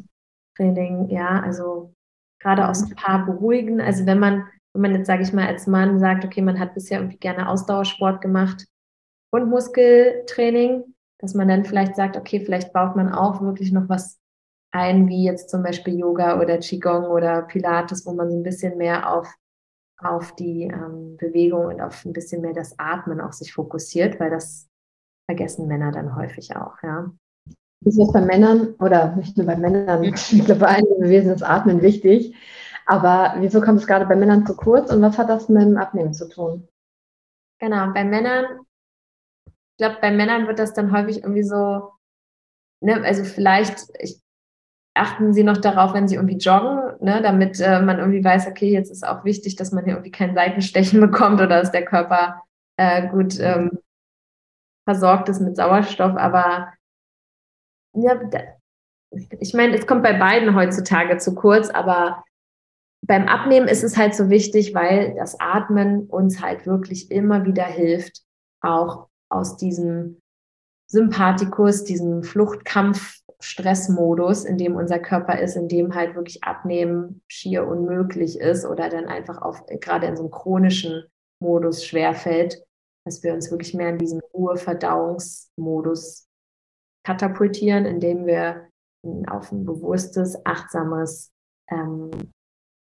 ähm, ja, also gerade aus ein paar beruhigen. Also wenn man, wenn man jetzt, sage ich mal, als Mann sagt, okay, man hat bisher irgendwie gerne Ausdauersport gemacht und Muskeltraining, dass man dann vielleicht sagt, okay, vielleicht baut man auch wirklich noch was ein, wie jetzt zum Beispiel Yoga oder Qigong oder Pilates, wo man so ein bisschen mehr auf auf die ähm, Bewegung und auf ein bisschen mehr das Atmen auch sich fokussiert, weil das vergessen Männer dann häufig auch, ja. Ist das bei Männern oder nicht nur bei Männern, ich glaube bei einigen Wesen ist Atmen wichtig. Aber wieso kommt es gerade bei Männern zu kurz und was hat das mit dem Abnehmen zu tun? Genau, bei Männern, ich glaube, bei Männern wird das dann häufig irgendwie so, ne, also vielleicht, ich, achten sie noch darauf, wenn sie irgendwie joggen, ne, damit äh, man irgendwie weiß, okay, jetzt ist auch wichtig, dass man hier irgendwie kein Seitenstechen bekommt oder dass der Körper äh, gut ähm, versorgt ist mit Sauerstoff. Aber ja, ich meine, es kommt bei beiden heutzutage zu kurz, aber beim Abnehmen ist es halt so wichtig, weil das Atmen uns halt wirklich immer wieder hilft, auch aus diesem Sympathikus, diesem Fluchtkampf-Stressmodus, in dem unser Körper ist, in dem halt wirklich Abnehmen schier unmöglich ist oder dann einfach auf, gerade in so einem chronischen Modus schwerfällt, dass wir uns wirklich mehr in diesen Ruhe-Verdauungsmodus katapultieren, indem wir auf ein bewusstes, achtsames ähm,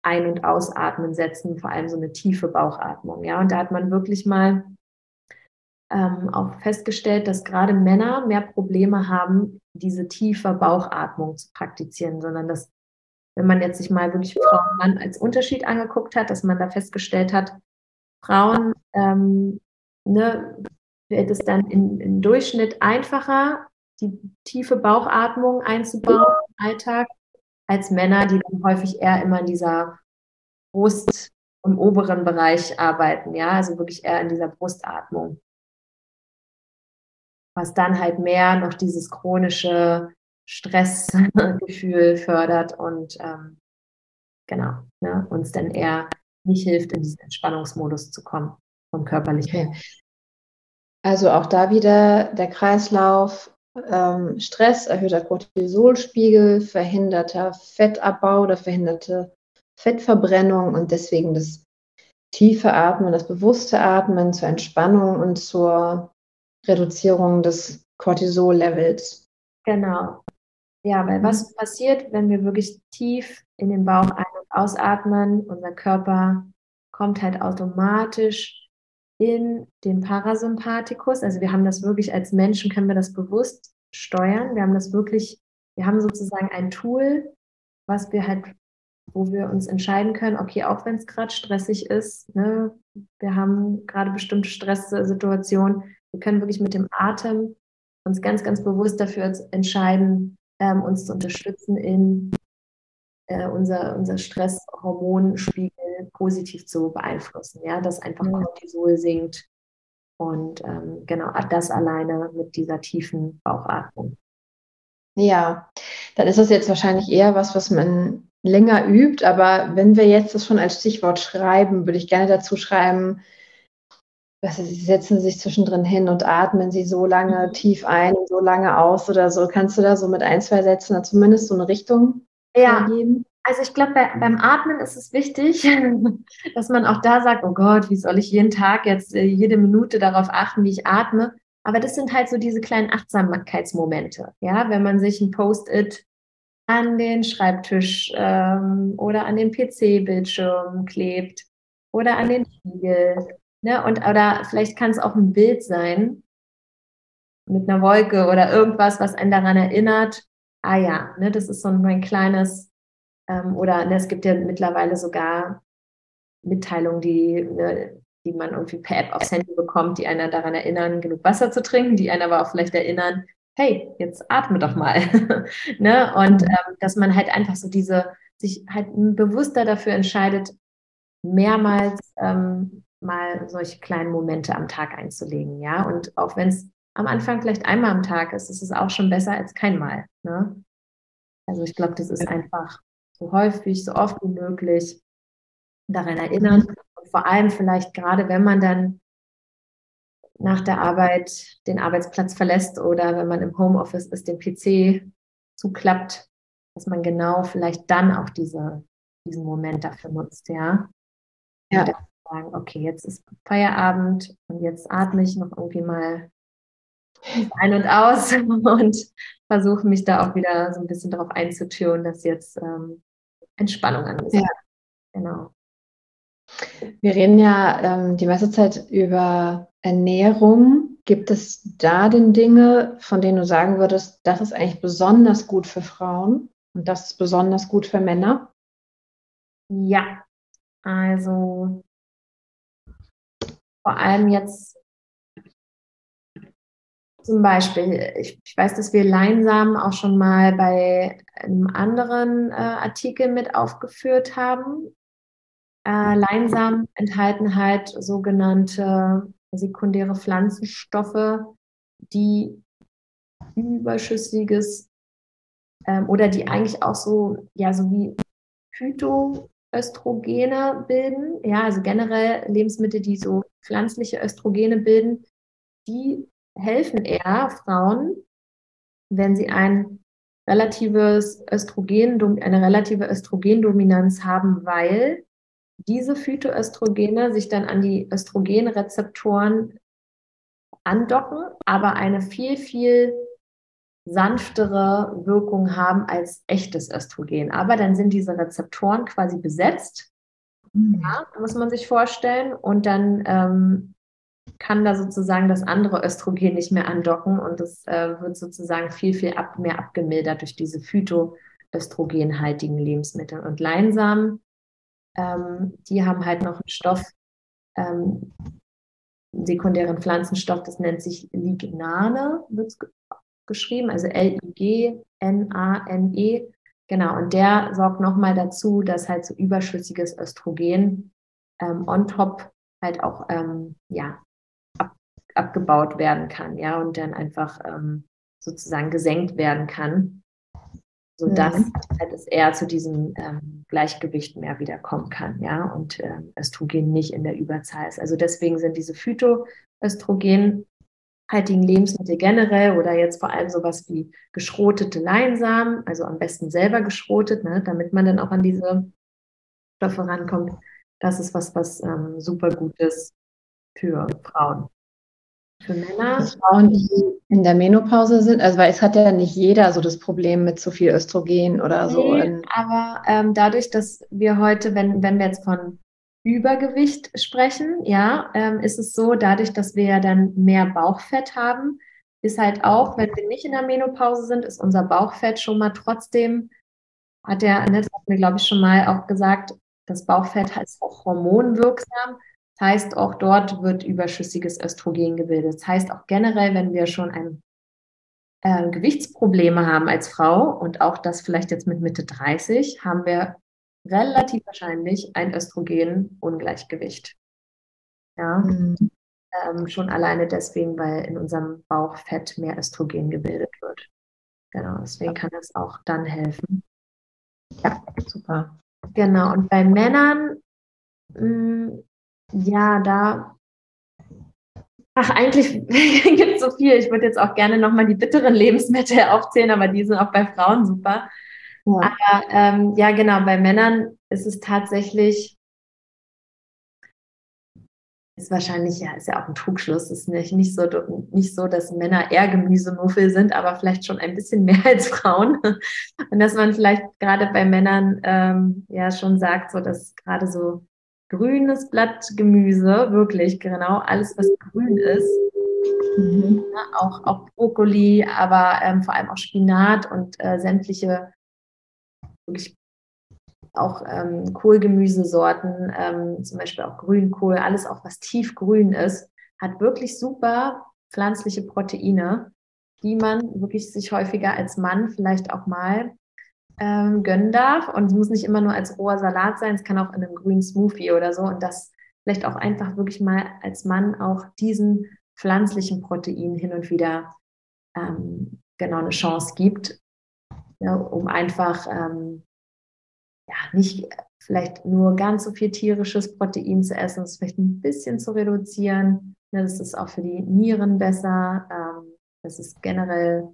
Ein- und Ausatmen setzen, vor allem so eine tiefe Bauchatmung. Ja, und da hat man wirklich mal ähm, auch festgestellt, dass gerade Männer mehr Probleme haben, diese tiefe Bauchatmung zu praktizieren, sondern dass, wenn man jetzt sich mal wirklich Frau und Mann als Unterschied angeguckt hat, dass man da festgestellt hat, Frauen ähm, ne, wird es dann im, im Durchschnitt einfacher, die tiefe Bauchatmung einzubauen im Alltag, als Männer, die dann häufig eher immer in dieser Brust- im oberen Bereich arbeiten, ja, also wirklich eher in dieser Brustatmung. Was dann halt mehr noch dieses chronische Stressgefühl fördert und ähm, genau, ne, uns dann eher nicht hilft, in diesen Entspannungsmodus zu kommen vom körperlichen. Okay. Also auch da wieder der Kreislauf, ähm, Stress, erhöhter Cortisolspiegel, verhinderter Fettabbau oder verhinderte Fettverbrennung und deswegen das tiefe Atmen, das bewusste Atmen zur Entspannung und zur Reduzierung des Cortisol-Levels. Genau. Ja, weil was passiert, wenn wir wirklich tief in den Bauch ein- und ausatmen? Unser Körper kommt halt automatisch in den Parasympathikus. Also wir haben das wirklich als Menschen, können wir das bewusst steuern. Wir haben das wirklich, wir haben sozusagen ein Tool, was wir halt, wo wir uns entscheiden können, okay, auch wenn es gerade stressig ist, ne, wir haben gerade bestimmte Stresssituationen, wir können wirklich mit dem Atem uns ganz, ganz bewusst dafür entscheiden, ähm, uns zu unterstützen in äh, unser, unser Stresshormonspiegel positiv zu beeinflussen, ja, dass einfach ja. Cortisol sinkt und ähm, genau das alleine mit dieser tiefen Bauchatmung. Ja, dann ist das jetzt wahrscheinlich eher was, was man länger übt, aber wenn wir jetzt das schon als Stichwort schreiben, würde ich gerne dazu schreiben, was Sie setzen sich zwischendrin hin und atmen Sie so lange mhm. tief ein und so lange aus oder so. Kannst du da so mit ein, zwei Sätzen zumindest so eine Richtung ja. geben? Also ich glaube, bei, beim Atmen ist es wichtig, dass man auch da sagt, oh Gott, wie soll ich jeden Tag jetzt äh, jede Minute darauf achten, wie ich atme. Aber das sind halt so diese kleinen Achtsamkeitsmomente. Ja, wenn man sich ein Post-it an den Schreibtisch ähm, oder an den PC-Bildschirm klebt oder an den Spiegel. Ne? Und, oder vielleicht kann es auch ein Bild sein mit einer Wolke oder irgendwas, was einen daran erinnert, ah ja, ne, das ist so ein kleines ähm, oder ne, es gibt ja mittlerweile sogar Mitteilungen, die, ne, die man irgendwie per App aufs Handy bekommt, die einer daran erinnern, genug Wasser zu trinken, die einen aber auch vielleicht erinnern, hey, jetzt atme doch mal. ne? Und ähm, dass man halt einfach so diese, sich halt bewusster dafür entscheidet, mehrmals ähm, mal solche kleinen Momente am Tag einzulegen, ja. Und auch wenn es am Anfang vielleicht einmal am Tag ist, ist es auch schon besser als keinmal. Ne? Also ich glaube, das ist einfach so häufig, so oft wie möglich daran erinnern. Und vor allem vielleicht gerade, wenn man dann nach der Arbeit den Arbeitsplatz verlässt oder wenn man im Homeoffice ist, den PC zuklappt, dass man genau vielleicht dann auch diese, diesen Moment dafür nutzt, ja. Ja. Sagen, okay, jetzt ist Feierabend und jetzt atme ich noch irgendwie mal ein und aus und versuche mich da auch wieder so ein bisschen darauf einzutüren, dass jetzt ähm, Entspannung angesagt. Ja. Genau. Wir reden ja ähm, die meiste Zeit über Ernährung. Gibt es da denn Dinge, von denen du sagen würdest, das ist eigentlich besonders gut für Frauen und das ist besonders gut für Männer? Ja, also vor allem jetzt zum Beispiel, ich, ich, weiß, dass wir Leinsamen auch schon mal bei einem anderen äh, Artikel mit aufgeführt haben. Äh, Leinsamen enthalten halt sogenannte sekundäre Pflanzenstoffe, die überschüssiges ähm, oder die eigentlich auch so, ja, so wie Phytoöstrogene bilden. Ja, also generell Lebensmittel, die so pflanzliche Östrogene bilden, die helfen eher Frauen, wenn sie ein relatives Östrogen, eine relative Östrogendominanz haben, weil diese Phytoöstrogene sich dann an die Östrogenrezeptoren andocken, aber eine viel, viel sanftere Wirkung haben als echtes Östrogen. Aber dann sind diese Rezeptoren quasi besetzt. Mhm. Ja, muss man sich vorstellen. Und dann ähm, kann da sozusagen das andere Östrogen nicht mehr andocken und es äh, wird sozusagen viel, viel ab, mehr abgemildert durch diese phytoöstrogenhaltigen Lebensmittel. Und Leinsamen, ähm, die haben halt noch einen Stoff, ähm, einen sekundären Pflanzenstoff, das nennt sich Lignane, wird geschrieben, also L-I-G-N-A-N-E. Genau, und der sorgt nochmal dazu, dass halt so überschüssiges Östrogen ähm, on top halt auch ähm, ja, abgebaut werden kann, ja, und dann einfach ähm, sozusagen gesenkt werden kann, sodass mhm. halt es eher zu diesem ähm, Gleichgewicht mehr wiederkommen kann, ja, und ähm, Östrogen nicht in der Überzahl ist. Also deswegen sind diese Phytoöstrogenhaltigen Lebensmittel generell oder jetzt vor allem sowas wie geschrotete Leinsamen, also am besten selber geschrotet, ne, damit man dann auch an diese Stoffe rankommt. Das ist was, was ähm, super gut ist für Frauen. Für Männer? Frauen, die in der Menopause sind, also weil es hat ja nicht jeder so das Problem mit zu viel Östrogen oder so. Nee, aber ähm, dadurch, dass wir heute, wenn, wenn wir jetzt von Übergewicht sprechen, ja, ähm, ist es so, dadurch, dass wir ja dann mehr Bauchfett haben, ist halt auch, wenn wir nicht in der Menopause sind, ist unser Bauchfett schon mal trotzdem, hat der Annette mir, glaube ich, schon mal auch gesagt, das Bauchfett ist auch hormonwirksam. Das heißt, auch dort wird überschüssiges Östrogen gebildet. Das heißt, auch generell, wenn wir schon ein äh, Gewichtsprobleme haben als Frau und auch das vielleicht jetzt mit Mitte 30, haben wir relativ wahrscheinlich ein Östrogenungleichgewicht. Ja. Mhm. Ähm, schon alleine deswegen, weil in unserem Bauchfett mehr Östrogen gebildet wird. Genau, deswegen kann das auch dann helfen. Ja, super. Genau, und bei Männern mh, mm, ja, da. Ach, eigentlich gibt es so viel. Ich würde jetzt auch gerne nochmal die bitteren Lebensmittel aufzählen, aber die sind auch bei Frauen super. Ja. Aber ähm, ja, genau, bei Männern ist es tatsächlich, ist wahrscheinlich, ja, ist ja auch ein Trugschluss, ist nicht, nicht, so, nicht so, dass Männer eher Gemüsemuffel sind, aber vielleicht schon ein bisschen mehr als Frauen. Und dass man vielleicht gerade bei Männern ähm, ja schon sagt, so dass gerade so grünes Blattgemüse, wirklich genau alles, was grün ist. Mhm. Ja, auch, auch Brokkoli, aber ähm, vor allem auch Spinat und äh, sämtliche wirklich auch ähm, Kohlgemüsesorten, ähm, zum Beispiel auch Grünkohl, alles auch was tiefgrün ist, hat wirklich super pflanzliche Proteine, die man wirklich sich häufiger als Mann vielleicht auch mal ähm, gönnen darf. Und es muss nicht immer nur als roher Salat sein, es kann auch in einem grünen Smoothie oder so. Und das vielleicht auch einfach wirklich mal als Mann auch diesen pflanzlichen Protein hin und wieder ähm, genau eine Chance gibt, ja, um einfach ähm, ja, nicht vielleicht nur ganz so viel tierisches Protein zu essen, es vielleicht ein bisschen zu reduzieren. Ja, das ist auch für die Nieren besser. Ähm, das ist generell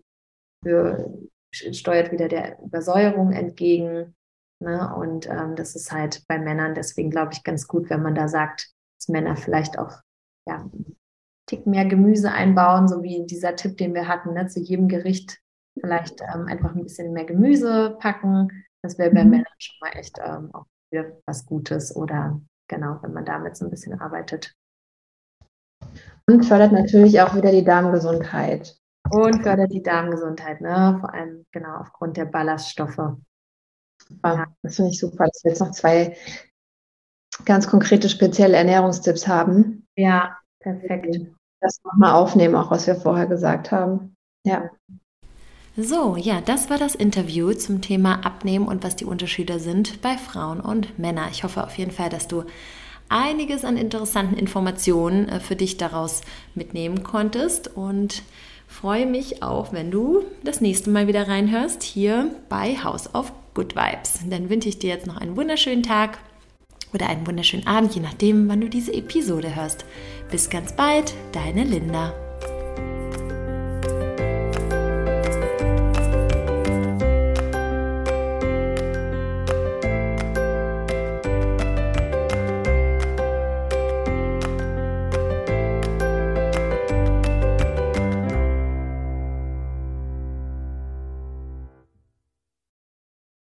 für steuert wieder der Übersäuerung entgegen. Ne? Und ähm, das ist halt bei Männern deswegen, glaube ich, ganz gut, wenn man da sagt, dass Männer vielleicht auch ja, einen Tick mehr Gemüse einbauen, so wie dieser Tipp, den wir hatten, ne? zu jedem Gericht vielleicht ähm, einfach ein bisschen mehr Gemüse packen. Das wäre bei. Männern schon mal echt ähm, auch wieder was Gutes oder genau, wenn man damit so ein bisschen arbeitet. Und fördert natürlich auch wieder die Darmgesundheit. Und fördert die Darmgesundheit, ne? vor allem genau aufgrund der Ballaststoffe. Ja. Das finde ich super, dass wir jetzt noch zwei ganz konkrete, spezielle Ernährungstipps haben. Ja, perfekt. Das nochmal aufnehmen, auch was wir vorher gesagt haben. Ja. So, ja, das war das Interview zum Thema Abnehmen und was die Unterschiede sind bei Frauen und Männern. Ich hoffe auf jeden Fall, dass du einiges an interessanten Informationen äh, für dich daraus mitnehmen konntest und freue mich auch, wenn du das nächste Mal wieder reinhörst hier bei House of Good Vibes. Dann wünsche ich dir jetzt noch einen wunderschönen Tag oder einen wunderschönen Abend, je nachdem, wann du diese Episode hörst. Bis ganz bald, deine Linda.